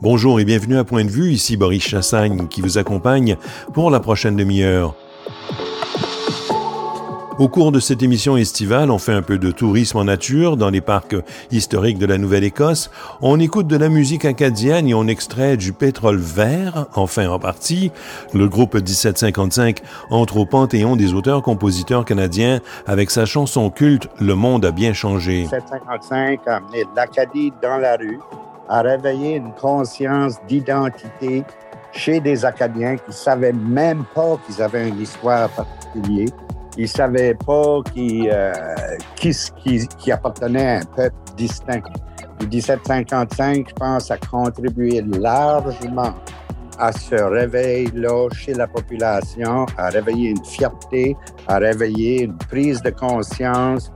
Bonjour et bienvenue à Point de vue, ici Boris Chassagne qui vous accompagne pour la prochaine demi-heure. Au cours de cette émission estivale, on fait un peu de tourisme en nature dans les parcs historiques de la Nouvelle-Écosse. On écoute de la musique acadienne et on extrait du pétrole vert, enfin en partie. Le groupe 1755 entre au panthéon des auteurs-compositeurs canadiens avec sa chanson culte Le monde a bien changé. 1755 a amené l'Acadie dans la rue a réveillé une conscience d'identité chez des Acadiens qui ne savaient même pas qu'ils avaient une histoire particulière. Ils ne savaient pas qui, euh, qui, appartenait à un peuple distinct. Le 1755, je pense, a contribué largement à ce réveil-là chez la population, à réveiller une fierté, à réveiller une prise de conscience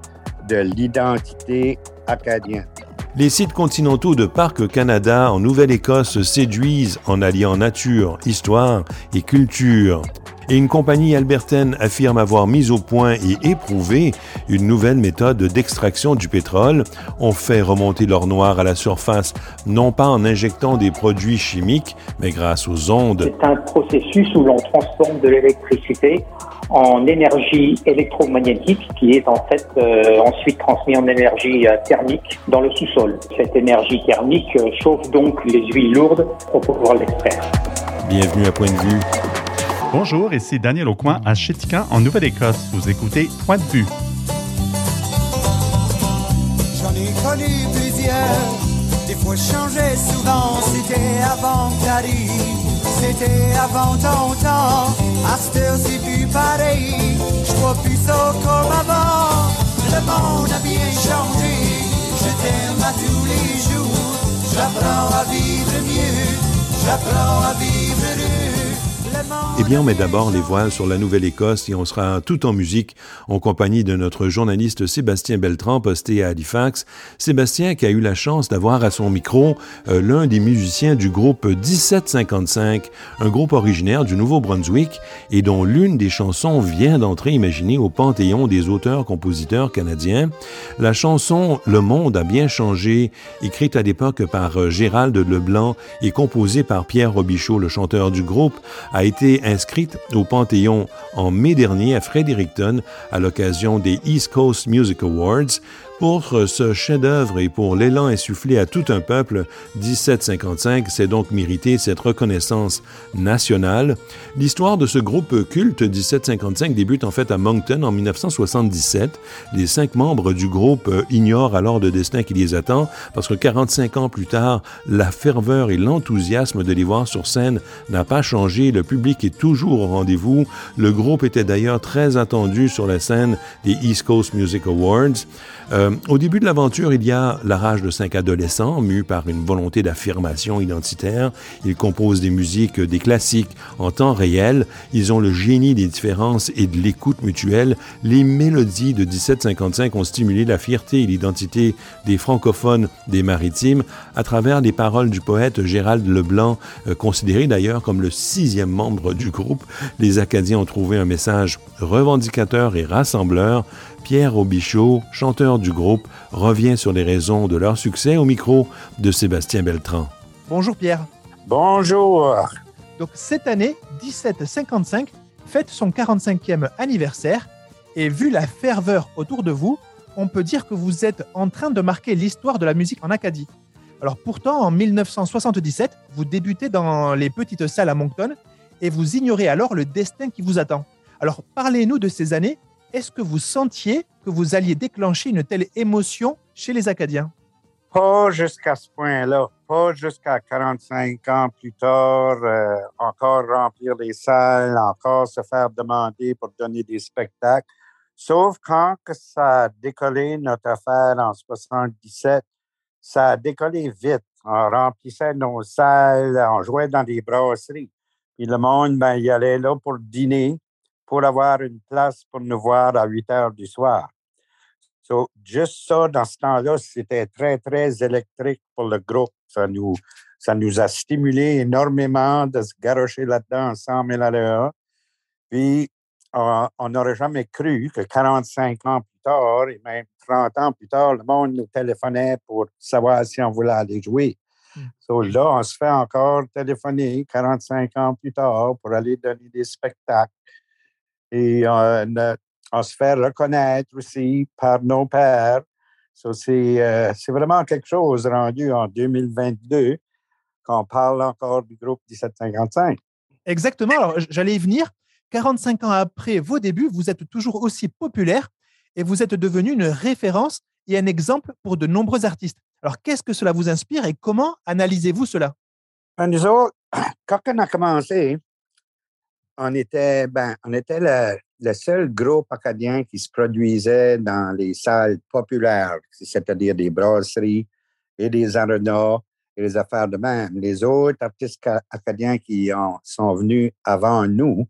de l'identité acadienne. Les sites continentaux de Parc Canada en Nouvelle-Écosse séduisent en alliant nature, histoire et culture. Et une compagnie albertaine affirme avoir mis au point et éprouvé une nouvelle méthode d'extraction du pétrole. On fait remonter l'or noir à la surface, non pas en injectant des produits chimiques, mais grâce aux ondes. C'est un processus où l'on transforme de l'électricité en énergie électromagnétique qui est en fait euh, ensuite transmise en énergie euh, thermique dans le sous-sol. Cette énergie thermique euh, chauffe donc les huiles lourdes pour pouvoir l'extraire. Bienvenue à Point de vue. Bonjour, ici Daniel Aucoin à Chétican en Nouvelle-Écosse. Vous écoutez Point de vue. J'en ai connu plusieurs, des fois changeais souvent, c'était avant que c'était avant ton temps. À c'est plus pareil. Je vois plus ça comme avant. Le monde a bien changé. Je t'aime à tous les jours. J'apprends à vivre mieux. J'apprends à vivre. Eh bien, on met d'abord les voiles sur la Nouvelle-Écosse et on sera tout en musique en compagnie de notre journaliste Sébastien Beltran, posté à Halifax. Sébastien qui a eu la chance d'avoir à son micro euh, l'un des musiciens du groupe 1755, un groupe originaire du Nouveau-Brunswick et dont l'une des chansons vient d'entrer imaginée au panthéon des auteurs-compositeurs canadiens. La chanson Le monde a bien changé, écrite à l'époque par euh, Gérald Leblanc et composée par Pierre Robichaud, le chanteur du groupe, a été inscrite au Panthéon en mai dernier à Fredericton à l'occasion des East Coast Music Awards pour ce chef-d'œuvre et pour l'élan insufflé à tout un peuple, 1755 s'est donc mérité cette reconnaissance nationale. L'histoire de ce groupe culte 1755 débute en fait à Moncton en 1977. Les cinq membres du groupe ignorent alors le destin qui les attend parce que 45 ans plus tard, la ferveur et l'enthousiasme de les voir sur scène n'a pas changé. Le public est toujours au rendez-vous. Le groupe était d'ailleurs très attendu sur la scène des East Coast Music Awards. Euh, au début de l'aventure, il y a la rage de cinq adolescents, mus par une volonté d'affirmation identitaire. Ils composent des musiques, des classiques en temps réel. Ils ont le génie des différences et de l'écoute mutuelle. Les mélodies de 1755 ont stimulé la fierté et l'identité des francophones des maritimes à travers les paroles du poète Gérald Leblanc, euh, considéré d'ailleurs comme le sixième membre du groupe. Les Acadiens ont trouvé un message revendicateur et rassembleur Pierre Robichaud, chanteur du groupe, revient sur les raisons de leur succès au micro de Sébastien Beltran. Bonjour Pierre. Bonjour. Donc cette année, 1755 fête son 45e anniversaire et vu la ferveur autour de vous, on peut dire que vous êtes en train de marquer l'histoire de la musique en Acadie. Alors pourtant, en 1977, vous débutez dans les petites salles à Moncton et vous ignorez alors le destin qui vous attend. Alors parlez-nous de ces années est-ce que vous sentiez que vous alliez déclencher une telle émotion chez les Acadiens? Pas jusqu'à ce point-là, pas jusqu'à 45 ans plus tard, euh, encore remplir les salles, encore se faire demander pour donner des spectacles. Sauf quand que ça a décollé notre affaire en 77, ça a décollé vite. On remplissait nos salles, on jouait dans des brasseries. Puis le monde, ben, il allait là pour dîner pour avoir une place pour nous voir à 8 heures du soir. So, juste ça, dans ce temps-là, c'était très, très électrique pour le groupe. Ça nous, ça nous a stimulé énormément de se garocher là-dedans ensemble à l'heure. Puis, on n'aurait jamais cru que 45 ans plus tard, et même 30 ans plus tard, le monde nous téléphonait pour savoir si on voulait aller jouer. Mm. So, là, on se fait encore téléphoner 45 ans plus tard pour aller donner des spectacles. Et euh, on se fait reconnaître aussi par nos pères. So, c'est euh, c'est vraiment quelque chose rendu en 2022 qu'on parle encore du groupe 1755. Exactement. Alors, j'allais y venir. 45 ans après vos débuts, vous êtes toujours aussi populaire et vous êtes devenu une référence et un exemple pour de nombreux artistes. Alors, qu'est-ce que cela vous inspire et comment analysez-vous cela? Ben, nous autres, quand on a commencé, on était, ben, on était le, seul groupe acadien qui se produisait dans les salles populaires, c'est-à-dire des brasseries et des arénas et les affaires de même. Les autres artistes ca- acadiens qui ont- sont venus avant nous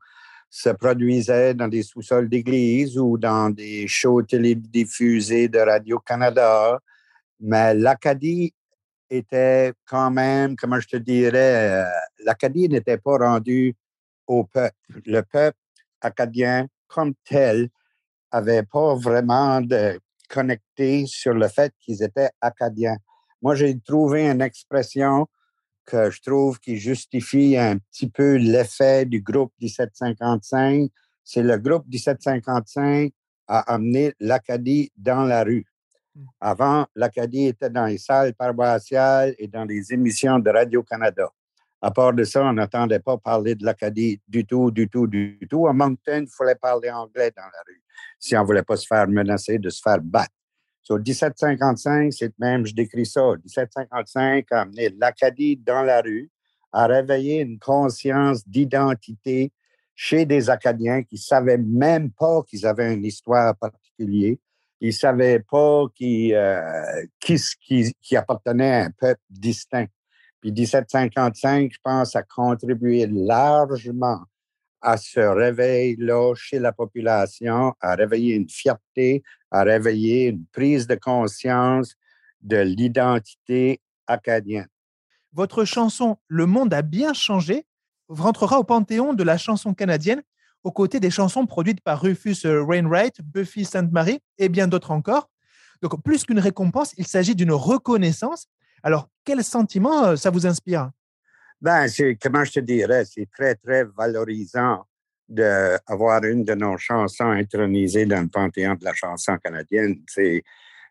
se produisaient dans des sous-sols d'église ou dans des shows télédiffusés de Radio-Canada. Mais l'Acadie était quand même, comment je te dirais, euh, l'Acadie n'était pas rendue au peuple. Le peuple acadien comme tel avait pas vraiment de connecté sur le fait qu'ils étaient acadiens. Moi, j'ai trouvé une expression que je trouve qui justifie un petit peu l'effet du groupe 1755. C'est le groupe 1755 a amené l'Acadie dans la rue. Avant, l'Acadie était dans les salles paroissiales et dans les émissions de Radio-Canada. À part de ça, on n'entendait pas parler de l'Acadie du tout, du tout, du tout. À Moncton, il fallait parler anglais dans la rue si on ne voulait pas se faire menacer de se faire battre. Sur 1755, c'est même, je décris ça. 1755 a amené l'Acadie dans la rue, a réveillé une conscience d'identité chez des Acadiens qui ne savaient même pas qu'ils avaient une histoire particulière. Ils ne savaient pas qui, euh, qui, qui appartenait à un peuple distinct. Puis 1755, je pense, a contribué largement à ce réveil-là chez la population, à réveiller une fierté, à réveiller une prise de conscience de l'identité acadienne. Votre chanson Le monde a bien changé rentrera au panthéon de la chanson canadienne aux côtés des chansons produites par Rufus Wainwright, Buffy Sainte-Marie et bien d'autres encore. Donc, plus qu'une récompense, il s'agit d'une reconnaissance. Alors, quel sentiment euh, ça vous inspire? Ben, comment je te dirais, c'est très, très valorisant d'avoir une de nos chansons intronisée dans le panthéon de la chanson canadienne.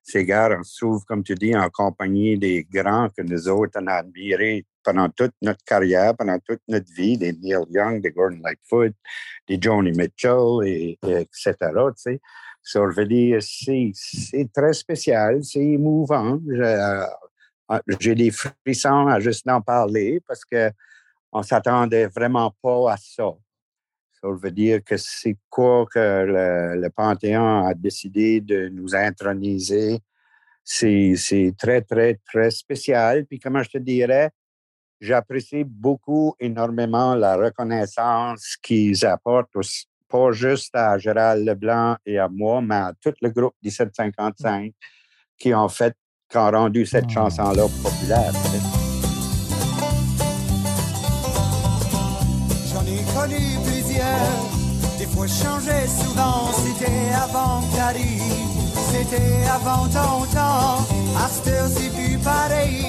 Ces gars, on se comme tu dis, en compagnie des grands que nous autres, on admirés pendant toute notre carrière, pendant toute notre vie, des Neil Young, des Gordon Lightfoot, des Joni Mitchell, et, et etc. Tu sais. Dire, c'est, très spécial, c'est émouvant. J'ai des frissons à juste en parler parce que on s'attendait vraiment pas à ça. Ça veut dire que c'est quoi que le, Panthéon a décidé de nous introniser. C'est, très, très, très spécial. Puis comment je te dirais, j'apprécie beaucoup, énormément la reconnaissance qu'ils apportent, pas juste à Gérald Leblanc et à moi, mais à tout le groupe 1755 qui ont fait qui ont rendu cette oh. chanson-là populaire. J'en ai connu plusieurs, des fois changé souvent, c'était avant Paris, c'était avant ton temps, à cette heure c'est plus pareil,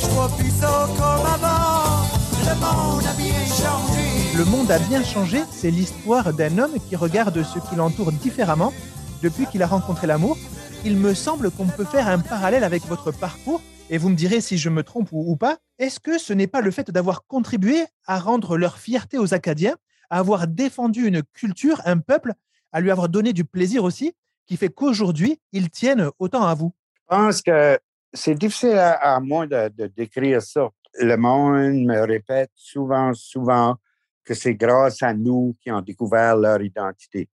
je vois plus ça comme avant, le monde a bien changé. Le monde a bien changé, c'est l'histoire d'un homme qui regarde ce qui l'entoure différemment depuis qu'il a rencontré l'amour il me semble qu'on peut faire un parallèle avec votre parcours, et vous me direz si je me trompe ou, pas. Est-ce que ce n'est pas le fait d'avoir contribué à rendre leur fierté aux Acadiens, à avoir défendu une culture, un peuple, à lui avoir donné du plaisir aussi, qui fait qu'aujourd'hui, ils tiennent autant à vous? Je pense que c'est difficile à, moi de, décrire ça. Le monde me répète souvent, souvent que c'est grâce à nous qu'ils ont découvert leur identité.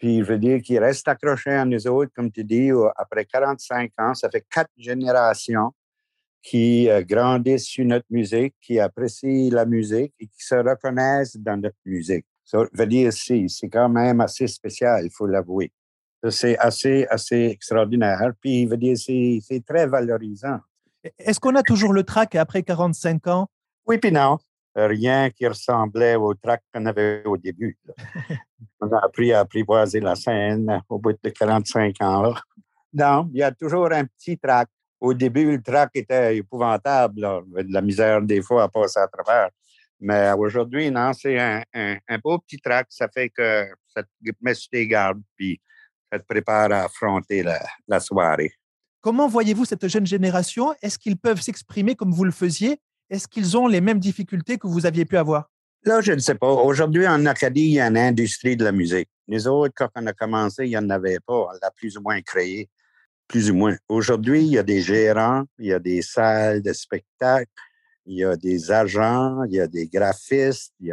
Puis, je veux dire qu'ils restent accrochés à nous autres, comme tu dis, après 45 ans. Ça fait quatre générations qui euh, grandissent sur notre musique, qui apprécient la musique et qui se reconnaissent dans notre musique. Ça veut dire, c'est, c'est quand même assez spécial, il faut l'avouer. C'est assez, assez extraordinaire. Puis, je veux dire, c'est, c'est très valorisant. Est-ce qu'on a toujours le track après 45 ans? Oui, puis non rien qui ressemblait au track qu'on avait au début. On a appris à apprivoiser la scène au bout de 45 ans. Là. Non, il y a toujours un petit track. Au début, le track était épouvantable. Là. la misère des fois à passer à travers. Mais aujourd'hui, non, c'est un, beau petit track. Ça fait que ça te met sur tes gardes, puis ça te prépare à affronter la, soirée. Comment voyez-vous cette jeune génération? Est-ce qu'ils peuvent s'exprimer comme vous le faisiez? Est-ce qu'ils ont les mêmes difficultés que vous aviez pu avoir? Là, je ne sais pas. Aujourd'hui, en Acadie, il y a une industrie de la musique. Les autres, quand on a commencé, il n'y en avait pas. On l'a plus ou moins créé plus ou moins. Aujourd'hui, il y a des gérants, il y a des salles de spectacle, il y a des agents, il y a des graphistes, il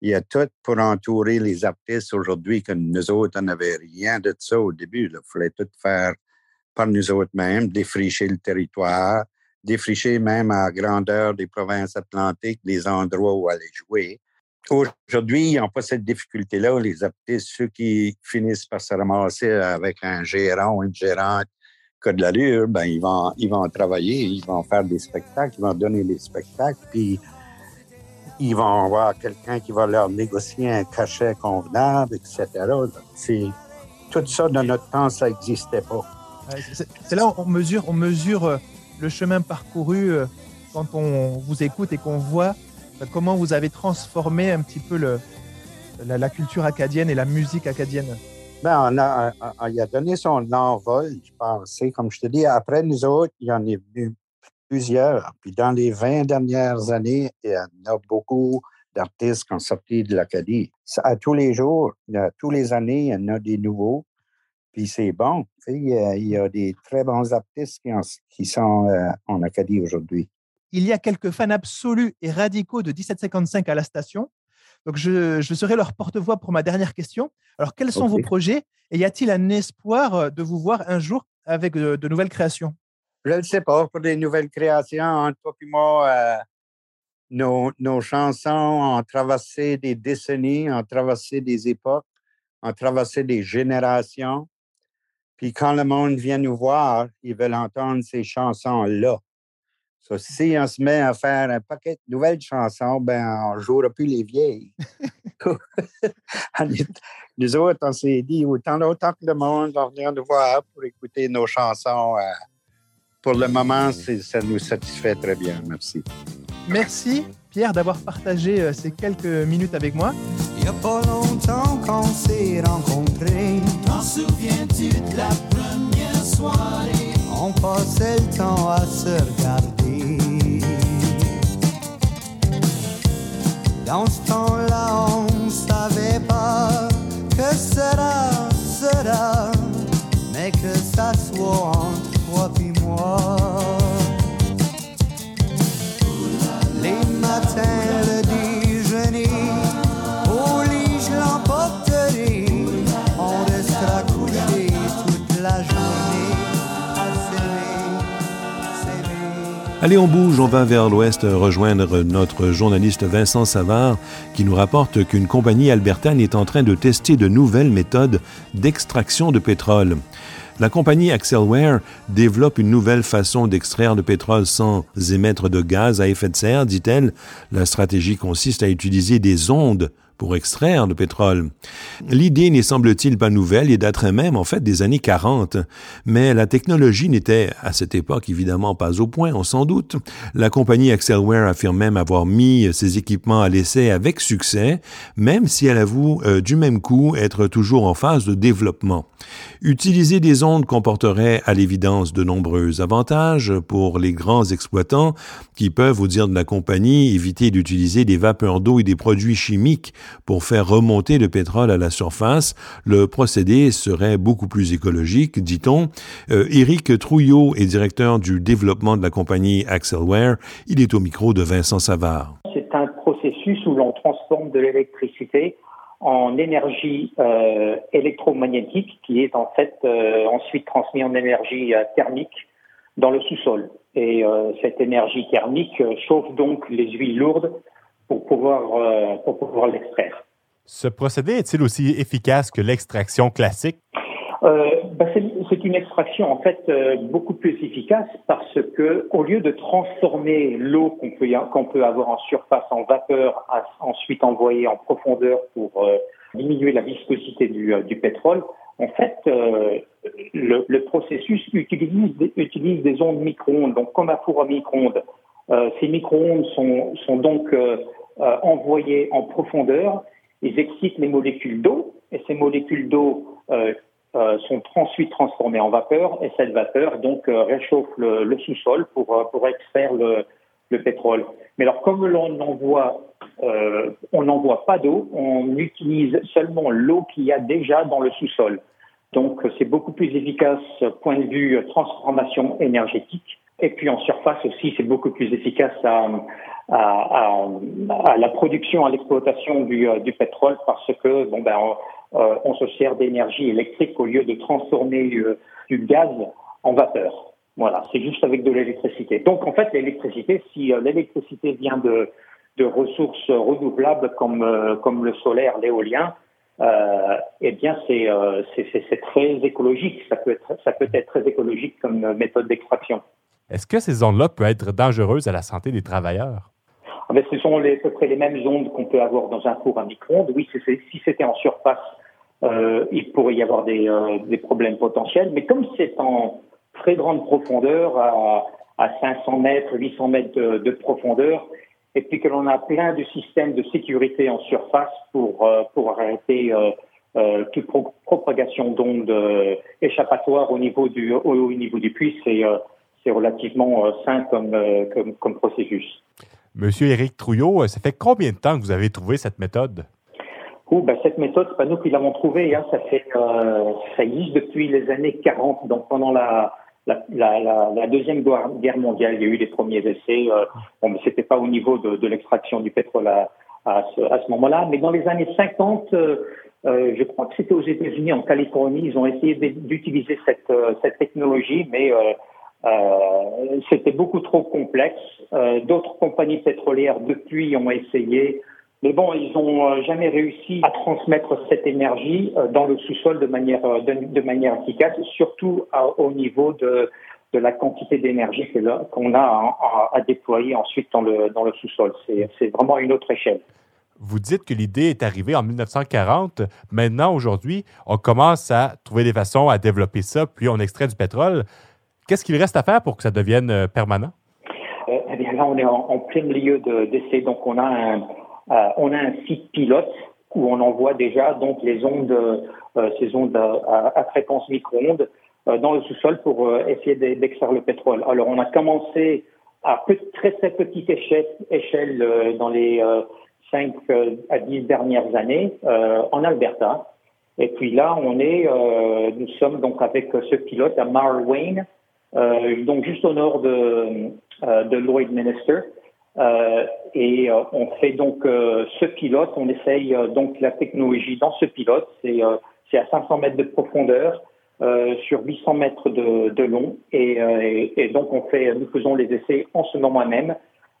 y a, tout pour entourer les artistes aujourd'hui, que nous autres, on n'avait rien de ça au début. Il fallait tout faire par nous autres mêmes, défricher le territoire, défricher même à grandeur des provinces atlantiques les endroits où aller jouer. Aujourd'hui, ils n'ont pas cette difficulté-là. Les ceux qui finissent par se ramasser avec un gérant ou une gérante que de l'allure, ben, ils, vont, ils vont travailler, ils vont faire des spectacles, ils vont donner des spectacles, puis ils vont avoir quelqu'un qui va leur négocier un cachet convenable, etc. C'est, tout ça, dans notre temps, ça n'existait pas. C'est là on mesure, on mesure euh, le chemin parcouru euh, quand on vous écoute et qu'on voit euh, comment vous avez transformé un petit peu la culture acadienne et la musique acadienne. Ben, il a donné son envol, je pense. Comme je te dis, après nous autres, il y en est venu plusieurs. Puis dans les 20 dernières années, il y en a beaucoup d'artistes qui ont sorti de l'Acadie. À tous les jours, à tous les années, il y en a des nouveaux. Puis c'est bon. Il y, a, des très bons artistes qui, sont euh, en Acadie aujourd'hui. Il y a quelques fans absolus et radicaux de 1755 à la station donc, je, serai leur porte-voix pour ma dernière question. Alors, quels sont vos projets et y a-t-il un espoir euh, de vous voir un jour avec de, nouvelles créations? Je ne sais pas. Pour des nouvelles créations, entre toi et moi, euh, nos, chansons ont traversé des décennies, ont traversé des époques, ont traversé des générations. Puis quand le monde vient nous voir, ils veulent entendre ces chansons-là si on se met à faire un paquet de nouvelles chansons, ben, on ne jouera plus les vieilles. nous autres, on s'est dit, autant, autant que le monde va venir nous voir pour écouter nos chansons, euh, pour le moment, ça nous satisfait très bien. Merci. Merci, Pierre, d'avoir partagé euh, ces quelques minutes avec moi. Il n'y a pas longtemps qu'on s'est rencontrés. T'en souviens-tu de la première soirée? On passait le temps à se regarder. Dans ce temps-là, on savait pas que sera, sera, mais que ça soit entre toi et moi. Allez, on bouge, on va vers l'ouest rejoindre notre journaliste Vincent Savard qui nous rapporte qu'une compagnie albertaine est en train de tester de nouvelles méthodes d'extraction de pétrole. La compagnie Axelware développe une nouvelle façon d'extraire le pétrole sans émettre de gaz à effet de serre, dit-elle. La stratégie consiste à utiliser des ondes pour extraire le pétrole. L'idée n'est semble-t-il pas nouvelle et daterait même en fait des années 40, mais la technologie n'était à cette époque évidemment pas au point, on s'en doute. La compagnie Axelware affirme même avoir mis ses équipements à l'essai avec succès, même si elle avoue euh, du même coup être toujours en phase de développement. Utiliser des ondes comporterait à l'évidence de nombreux avantages pour les grands exploitants qui peuvent, au dire de la compagnie, éviter d'utiliser des vapeurs d'eau et des produits chimiques pour faire remonter le pétrole à la surface. Le procédé serait beaucoup plus écologique, dit-on. Euh, Éric Trouillot est directeur du développement de la compagnie Axelware. Il est au micro de Vincent Savard. C'est un processus où l'on transforme de l'électricité en énergie euh, électromagnétique qui est en fait euh, ensuite transmise en énergie thermique dans le sous-sol. Et cette énergie thermique chauffe donc les huiles lourdes pour pouvoir, euh, pour pouvoir l'extraire. Ce procédé est-il aussi efficace que l'extraction classique? Euh, ben, c'est une extraction en fait euh, beaucoup plus efficace parce que au lieu de transformer l'eau qu'on peut, qu'on peut avoir en surface en vapeur, ensuite envoyer en profondeur pour diminuer la viscosité du, du pétrole, En fait, le, processus utilise, utilise des ondes micro-ondes, donc comme un four à micro-ondes. ces micro-ondes sont, sont donc envoyées en profondeur, ils excitent les molécules d'eau, et ces molécules d'eau euh, sont ensuite transformées en vapeur et cette vapeur donc euh, réchauffe le, sous-sol pour, euh, pour extraire le, le, pétrole. Mais alors comme l'on n'envoie on n'envoie pas d'eau, on utilise seulement l'eau qu'il y a déjà dans le sous-sol. Donc c'est beaucoup plus efficace point de vue transformation énergétique. Et puis en surface aussi, c'est beaucoup plus efficace à, à, à, la production, à l'exploitation du, du, pétrole parce que bon ben euh, on se sert d'énergie électrique au lieu de transformer euh, du gaz en vapeur. Voilà, c'est juste avec de l'électricité. Donc en fait, l'électricité, si euh, l'électricité vient de, de, ressources renouvelables comme, comme le solaire, l'éolien, euh, eh bien c'est c'est très écologique. Ça peut, être, ça peut être très écologique comme méthode d'extraction. Est-ce que ces ondes-là peuvent être dangereuses à la santé des travailleurs? Ah ben, ce sont les, à peu près les mêmes ondes qu'on peut avoir dans un four à micro-ondes. Oui, si c'était en surface, euh, il pourrait y avoir des, euh, des, problèmes potentiels. Mais comme c'est en très grande profondeur, à, à 500 mètres, 800 mètres de, de profondeur, et puis que l'on a plein de systèmes de sécurité en surface pour, euh, pour arrêter toute propagation d'ondes échappatoires au niveau du, au, au niveau du puits, c'est c'est relativement sain comme, comme, comme processus. Monsieur Éric Trouillot, ça fait combien de temps que vous avez trouvé cette méthode? ben, cette méthode, c'est pas nous qui l'avons trouvée. Hein. Ça fait, euh, ça existe depuis les années 40. Donc pendant la, la, la, la, deuxième guerre mondiale, il y a eu des premiers essais. Euh, bon, mais c'était pas au niveau de, de l'extraction du pétrole à, à ce, à ce moment-là. Mais dans les années 50, euh, euh, je crois que c'était aux États-Unis, en Californie, ils ont essayé d'utiliser cette, euh, cette technologie, mais euh, c'était beaucoup trop complexe. D'autres compagnies pétrolières depuis ont essayé. Mais bon, ils n'ont euh, jamais réussi à transmettre cette énergie euh, dans le sous-sol de manière, euh, de, manière efficace, surtout au niveau de, de la quantité d'énergie qu'on a à, à, déployer ensuite dans le, dans le sous-sol. C'est vraiment une autre échelle. Vous dites que l'idée est arrivée en 1940. Maintenant, aujourd'hui, on commence à trouver des façons à développer ça, puis on extrait du pétrole. Qu'est-ce qu'il reste à faire pour que ça devienne permanent? eh bien, là, on est en, plein milieu d'essai. Donc, on a un, euh, on a un site pilote où on envoie déjà donc les ondes, euh, ces ondes à, fréquence micro-ondes euh, dans le sous-sol pour essayer d'extraire le pétrole. Alors on a commencé à très très petite échelle, échelle dans les 5 à 10 dernières années en Alberta. Et puis là, on est, nous sommes donc avec ce pilote à Marwayne, donc juste au nord de, de Lloydminster. Euh, et euh, on fait donc euh, ce pilote, on essaye donc la technologie dans ce pilote, c'est à 500 mètres de profondeur, sur 800 mètres de, long, et, et, donc on fait, nous faisons les essais en ce moment même,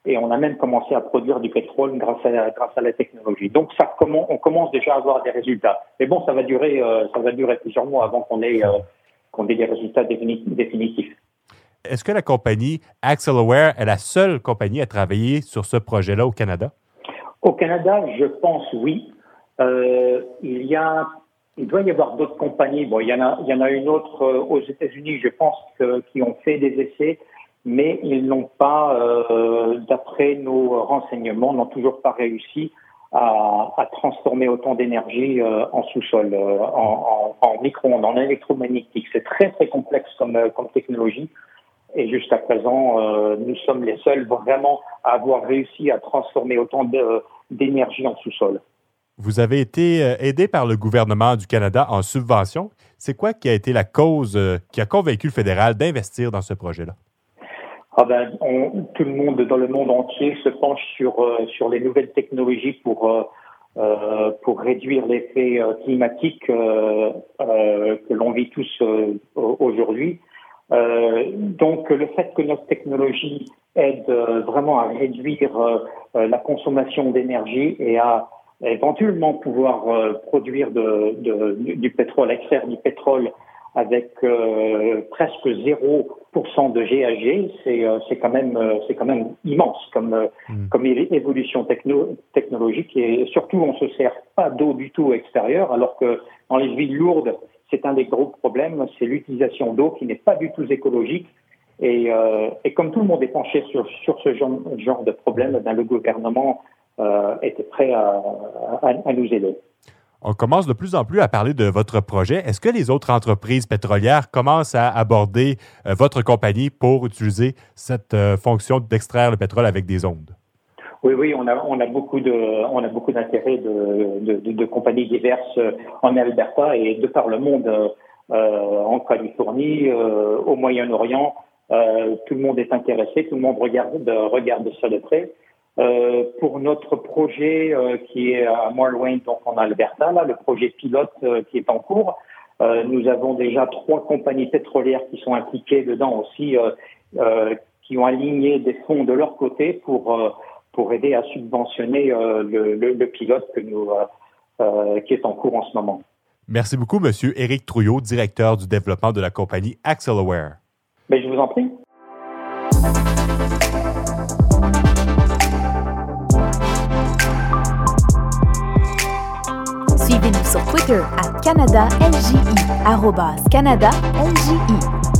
et on a même commencé à produire du pétrole grâce à la, grâce à la technologie. Donc ça, comment, on commence déjà à avoir des résultats. Mais bon, ça va durer, ça va durer plusieurs mois avant qu'on ait, qu'on ait des résultats définitifs. Est-ce que la compagnie Axelaware est la seule compagnie à travailler sur ce projet-là au Canada? Au Canada, je pense oui. Euh, il y a, il doit y avoir d'autres compagnies. Bon, il y en a, il y en a une autre euh, aux États-Unis, je pense, qui ont fait des essais, mais ils n'ont pas, euh, d'après nos renseignements, n'ont toujours pas réussi à, transformer autant d'énergie euh, en sous-sol, euh, en, micro-ondes, en électromagnétique. C'est très très complexe comme, euh, technologie. Et jusqu'à présent, nous sommes les seuls vraiment à avoir réussi à transformer autant d'énergie en sous-sol. Vous avez été aidé par le gouvernement du Canada en subvention. C'est quoi qui a été la cause qui a convaincu le fédéral d'investir dans ce projet-là? Ah ben, tout le monde dans le monde entier se penche sur, sur les nouvelles technologies pour, euh, pour réduire l'effet climatique que l'on vit tous aujourd'hui. Euh, donc le fait que notre technologie aide euh, vraiment à réduire euh, la consommation d'énergie et à éventuellement pouvoir produire du pétrole, extraire du pétrole avec presque 0% de c'est c'est quand même c'est quand même immense comme mm. comme évolution techno, technologique et surtout on se sert pas d'eau du tout extérieure alors que dans les villes lourdes c'est un des gros problèmes, c'est l'utilisation d'eau qui n'est pas du tout écologique. Et, euh, et, comme tout le monde est penché sur, sur ce genre, genre de problème, ben, le gouvernement euh, était prêt à, à, à, nous aider. On commence de plus en plus à parler de votre projet. Est-ce que les autres entreprises pétrolières commencent à aborder euh, votre compagnie pour utiliser cette euh, fonction d'extraire le pétrole avec des ondes? Oui, oui, on a, beaucoup d'intérêt de, compagnies diverses en Alberta et de par le monde, euh, en Californie, euh, au Moyen-Orient. Euh, tout le monde est intéressé, tout le monde regarde, regarde ça de près. Euh, pour notre projet euh, qui est à Marlwain, donc en Alberta, là, le projet pilote euh, qui est en cours, nous avons déjà trois compagnies pétrolières qui sont impliquées dedans aussi, qui ont aligné des fonds de leur côté pour pour aider à subventionner le, le, le, pilote que nous qui est en cours en ce moment. Merci beaucoup, Monsieur Éric Trouillot, directeur du développement de la compagnie Axelaware. Mais je vous en prie. Sur Twitter à CanadaLJI, CanadaLJI.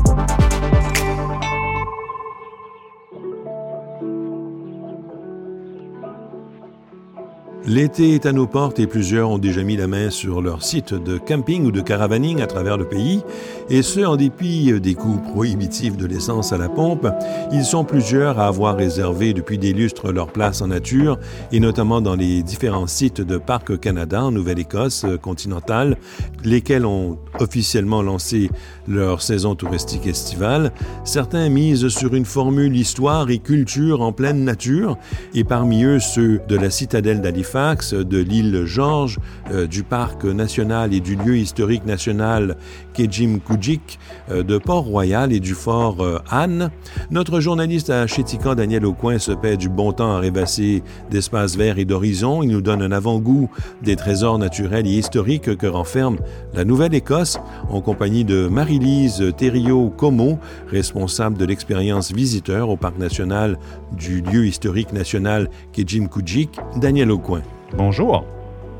L'été est à nos portes et plusieurs ont déjà mis la main sur leur site de camping ou de caravaning à travers le pays, et ce en dépit des coûts prohibitifs de l'essence à la pompe. Ils sont plusieurs à avoir réservé depuis des lustres leur place en nature, et notamment dans les différents sites de Parc Canada en Nouvelle-Écosse continentale, lesquels ont officiellement lancé leur saison touristique estivale. Certains misent sur une formule histoire et culture en pleine nature, et parmi eux ceux de la citadelle d'Halifax de l'île Georges, euh, du parc national et du lieu historique national Kejim Kujik, euh, de Port-Royal et du fort euh, Anne. Notre journaliste à Chétican, Daniel Aucoin, se paie du bon temps à rêvasser d'espaces verts et d'horizons. Il nous donne un avant-goût des trésors naturels et historiques que renferme la Nouvelle-Écosse, en compagnie de Marie-Lise Thériault-Como, responsable de l'expérience visiteur au parc national du lieu historique national Kejim Kujik, Daniel Aucoin. Bonjour.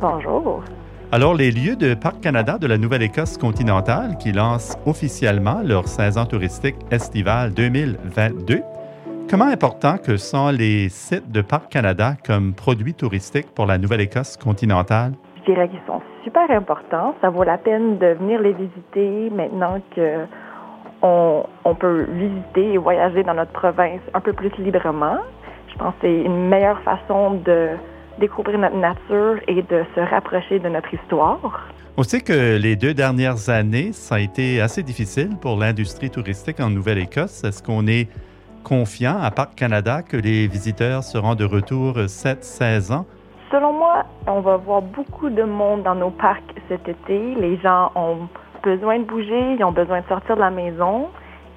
Bonjour. Alors, les lieux de Parc Canada de la Nouvelle-Écosse continentale qui lancent officiellement leur saison touristique estivale 2022, comment important que sont les sites de Parc Canada comme produits touristiques pour la Nouvelle-Écosse continentale? Je dirais qu'ils sont super importants. Ça vaut la peine de venir les visiter maintenant que on, on peut visiter et voyager dans notre province un peu plus librement. Je pense que c'est une meilleure façon de découvrir notre nature et de se rapprocher de notre histoire. On sait que les deux dernières années, ça a été assez difficile pour l'industrie touristique en Nouvelle-Écosse. Est-ce qu'on est confiant à Parc Canada que les visiteurs seront de retour cette saison? Selon moi, on va voir beaucoup de monde dans nos parcs cet été. Les gens ont besoin de bouger, ils ont besoin de sortir de la maison.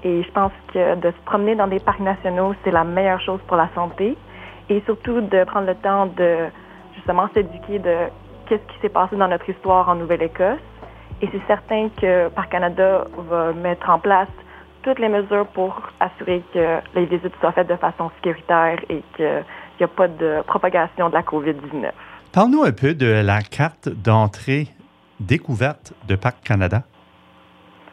Et je pense que de se promener dans des parcs nationaux, c'est la meilleure chose pour la santé et surtout de prendre le temps de justement s'éduquer de qu'est-ce qui s'est passé dans notre histoire en Nouvelle-Écosse. Et c'est certain que Parc Canada va mettre en place toutes les mesures pour assurer que les visites soient faites de façon sécuritaire et qu'il n'y a pas de propagation de la COVID-19. Parle-nous un peu de la carte d'entrée découverte de Parc Canada.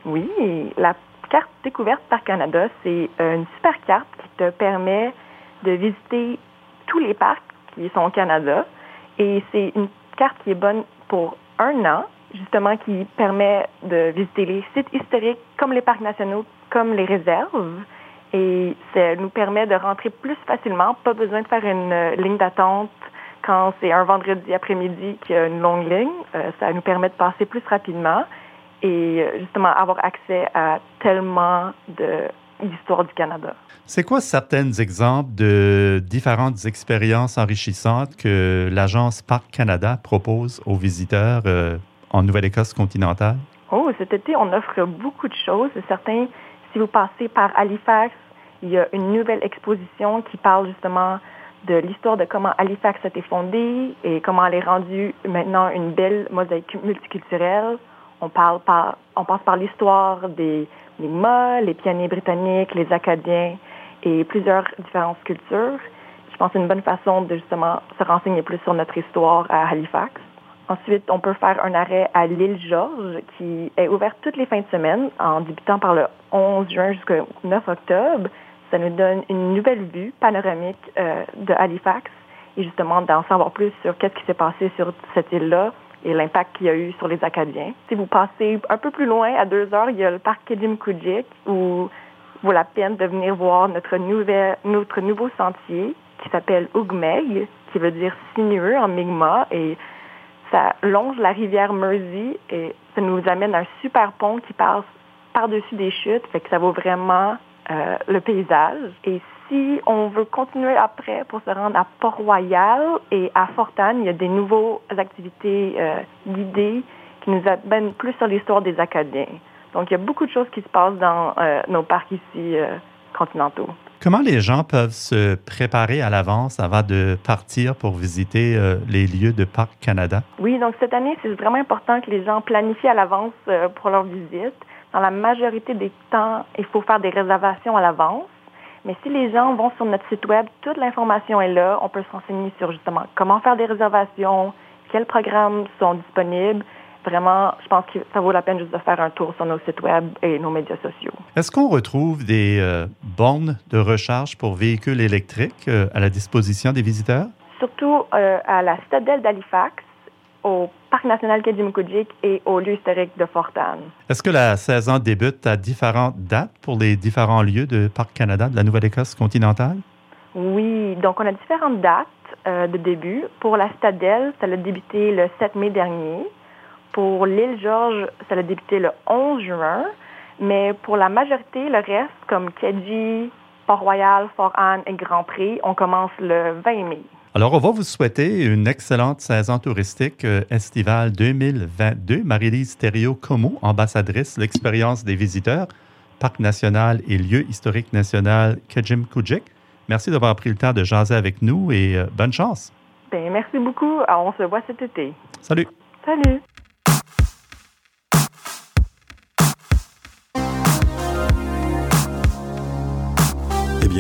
Oui, la carte découverte Parc Canada, c'est une super carte qui te permet de visiter tous les parcs qui sont au Canada. Et c'est une carte qui est bonne pour un an, justement, qui permet de visiter les sites historiques comme les parcs nationaux, comme les réserves. Et ça nous permet de rentrer plus facilement, pas besoin de faire une euh, ligne d'attente quand c'est un vendredi après-midi qu'il y a une longue ligne. Euh, ça nous permet de passer plus rapidement et euh, justement avoir accès à tellement de l'histoire du Canada. C'est quoi certains exemples de différentes expériences enrichissantes que l'agence Parc Canada propose aux visiteurs euh, en Nouvelle-Écosse continentale? Oh, cet été, on offre beaucoup de choses. C'est certain, si vous passez par Halifax, il y a une nouvelle exposition qui parle justement de l'histoire de comment Halifax a été fondée et comment elle est rendue maintenant une belle mosaïque multiculturelle. On, parle par, on passe par l'histoire des les Mots, les pionniers britanniques, les Acadiens et plusieurs différentes cultures. Je pense que c'est une bonne façon de justement se renseigner plus sur notre histoire à Halifax. Ensuite, on peut faire un arrêt à l'île Georges qui est ouverte toutes les fins de semaine en débutant par le 11 juin jusqu'au 9 octobre. Ça nous donne une nouvelle vue panoramique euh, de Halifax et justement d'en savoir plus sur qu'est-ce qui s'est passé sur cette île-là et l'impact qu'il y a eu sur les Acadiens. Si vous passez un peu plus loin, à deux heures, il y a le parc Kedimkujik où vaut la peine de venir voir notre, nouvelle, notre nouveau sentier qui s'appelle Ougmeg, qui veut dire sinueux en Mi'kmaq et ça longe la rivière Mersey et ça nous amène à un super pont qui passe par-dessus des chutes, fait que ça vaut vraiment euh, le paysage. Si on veut continuer après pour se rendre à Port-Royal et à Fortane, il y a des nouvelles activités euh, guidées qui nous amènent plus sur l'histoire des Acadiens. Donc, il y a beaucoup de choses qui se passent dans euh, nos parcs ici continentaux. Comment les gens peuvent se préparer à l'avance avant de partir pour visiter les lieux de Parc Canada? Oui, donc cette année, c'est vraiment important que les gens planifient à l'avance pour leur visite. Dans la majorité des temps, il faut faire des réservations à l'avance. Mais si les gens vont sur notre site web, toute l'information est là. On peut se renseigner sur justement comment faire des réservations, quels programmes sont disponibles. Vraiment, je pense que ça vaut la peine juste de faire un tour sur nos sites web et nos médias sociaux. Est-ce qu'on retrouve des euh, bornes de recharge pour véhicules électriques euh, à la disposition des visiteurs? Surtout euh, à la citadelle d'Halifax, au Parc national Kedimukujik et au lieu historique de Fortane. Est-ce que la saison débute à différentes dates pour les différents lieux de Parc Canada de la Nouvelle-Écosse continentale? Oui, donc on a différentes dates euh, de début. Pour la Citadelle, ça a débuté le 7 mai dernier. Pour l'île Georges, ça a débuté le 11 juin. Mais pour la majorité, le reste, comme Kedji, Port-Royal, Fort-Anne et Grand Prix, on commence le 20 mai. Alors, on va vous souhaiter une excellente saison touristique euh, estivale 2022. Marie-Lise Thériault-Como, ambassadrice l'expérience des visiteurs, Parc national et lieu historique national Kejimkujik. Merci d'avoir pris le temps de jaser avec nous et euh, bonne chance. Bien, merci beaucoup. Alors, on se voit cet été. Salut. Salut.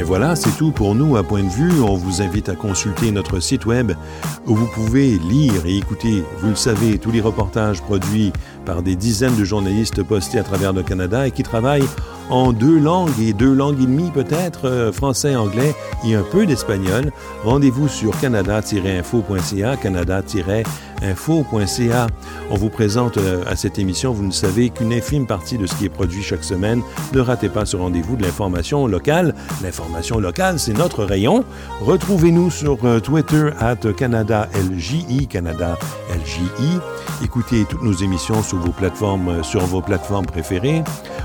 Voilà, c'est tout pour nous à Point de vue. On vous invite à consulter notre site web où vous pouvez lire et écouter, vous le savez, tous les reportages produits par des dizaines de journalistes postés à travers le Canada et qui travaillent en deux langues et deux langues et demie peut-être, euh, français, anglais et un peu d'espagnol. Rendez-vous sur canada-info.ca, canada-info.ca. On vous présente euh, à cette émission, vous ne savez, qu'une infime partie de ce qui est produit chaque semaine. Ne ratez pas ce rendez-vous de l'information locale. L'information locale, c'est notre rayon. Retrouvez-nous sur euh, Twitter at CanadaLJI, Canada LJI. Écoutez toutes nos émissions sur vos plateformes, sur vos plateformes préférées.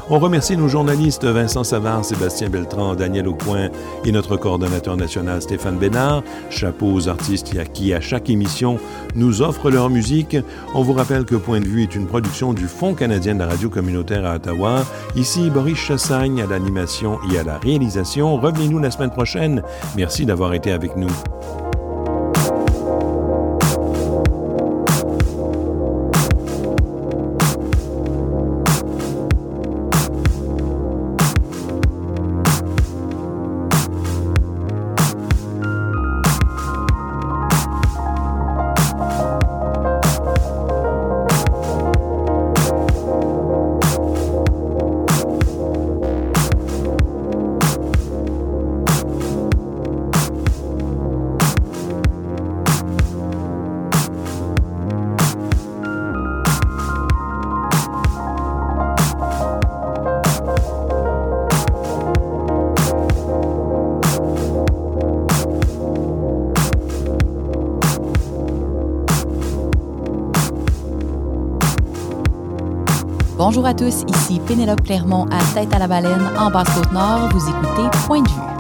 On remercie nos Vincent Savard, Sébastien Beltran, Daniel Aucoin et notre coordonnateur national Stéphane Bénard. Chapeau aux artistes qui, à chaque émission, nous offrent leur musique. On vous rappelle que Point de vue est une production du Fonds canadien de la radio communautaire à Ottawa. Ici, Boris Chassagne à l'animation et à la réalisation. Revenez-nous la semaine prochaine. Merci d'avoir été avec nous. Bonjour à tous, ici Pénélope Clermont à Tête à la Baleine en Basse-Côte-Nord. Vous écoutez Point de vue.